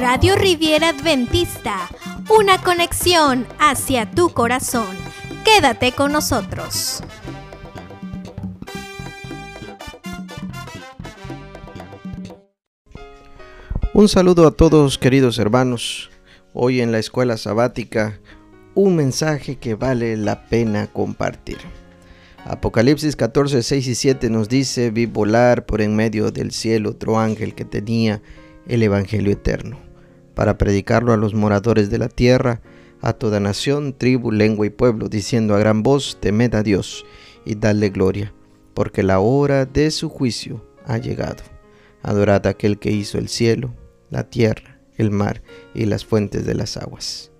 Radio Riviera Adventista, una conexión hacia tu corazón. Quédate con nosotros. Un saludo a todos queridos hermanos. Hoy en la escuela sabática, un mensaje que vale la pena compartir. Apocalipsis 14, 6 y 7 nos dice, vi volar por en medio del cielo otro ángel que tenía el Evangelio eterno, para predicarlo a los moradores de la tierra, a toda nación, tribu, lengua y pueblo, diciendo a gran voz, temed a Dios y dadle gloria, porque la hora de su juicio ha llegado. Adorad a aquel que hizo el cielo, la tierra, el mar y las fuentes de las aguas.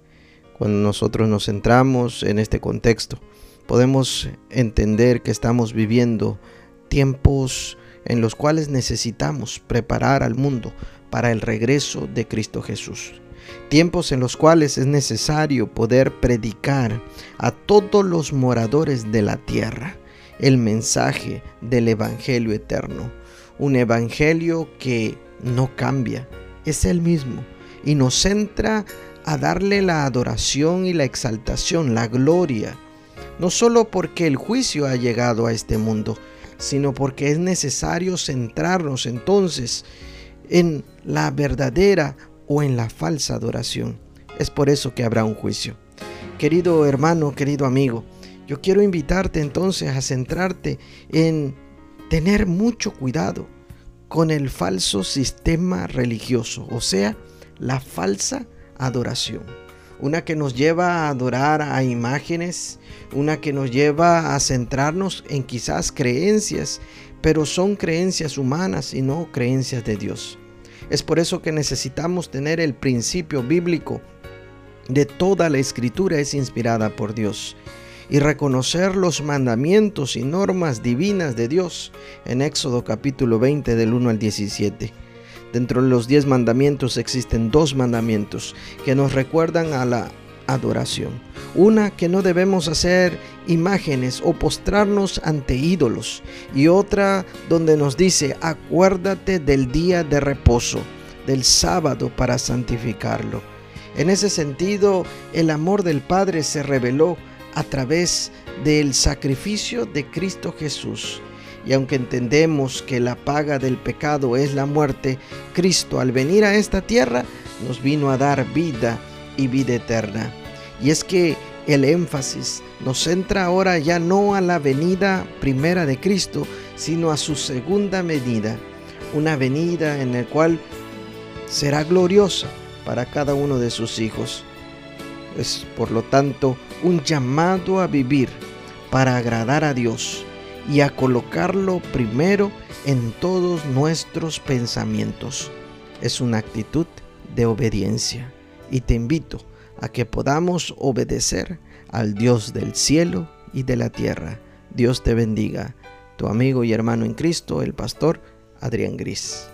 Cuando nosotros nos centramos en este contexto, podemos entender que estamos viviendo tiempos en los cuales necesitamos preparar al mundo para el regreso de Cristo Jesús. Tiempos en los cuales es necesario poder predicar a todos los moradores de la tierra el mensaje del Evangelio eterno. Un Evangelio que no cambia, es el mismo y nos centra a darle la adoración y la exaltación, la gloria, no solo porque el juicio ha llegado a este mundo, sino porque es necesario centrarnos entonces en la verdadera o en la falsa adoración. Es por eso que habrá un juicio. Querido hermano, querido amigo, yo quiero invitarte entonces a centrarte en tener mucho cuidado con el falso sistema religioso, o sea, la falsa adoración. Una que nos lleva a adorar a imágenes, una que nos lleva a centrarnos en quizás creencias, pero son creencias humanas y no creencias de Dios. Es por eso que necesitamos tener el principio bíblico de toda la escritura es inspirada por Dios y reconocer los mandamientos y normas divinas de Dios en Éxodo capítulo 20 del 1 al 17. Dentro de los 10 mandamientos existen dos mandamientos que nos recuerdan a la adoración. Una que no debemos hacer imágenes o postrarnos ante ídolos. Y otra donde nos dice, acuérdate del día de reposo, del sábado para santificarlo. En ese sentido, el amor del Padre se reveló a través del sacrificio de Cristo Jesús. Y aunque entendemos que la paga del pecado es la muerte, Cristo al venir a esta tierra nos vino a dar vida y vida eterna. Y es que el énfasis nos centra ahora ya no a la venida primera de Cristo, sino a su segunda venida, una venida en la cual será gloriosa para cada uno de sus hijos. Es por lo tanto un llamado a vivir para agradar a Dios y a colocarlo primero en todos nuestros pensamientos. Es una actitud de obediencia y te invito a que podamos obedecer al Dios del cielo y de la tierra. Dios te bendiga. Tu amigo y hermano en Cristo, el pastor Adrián Gris.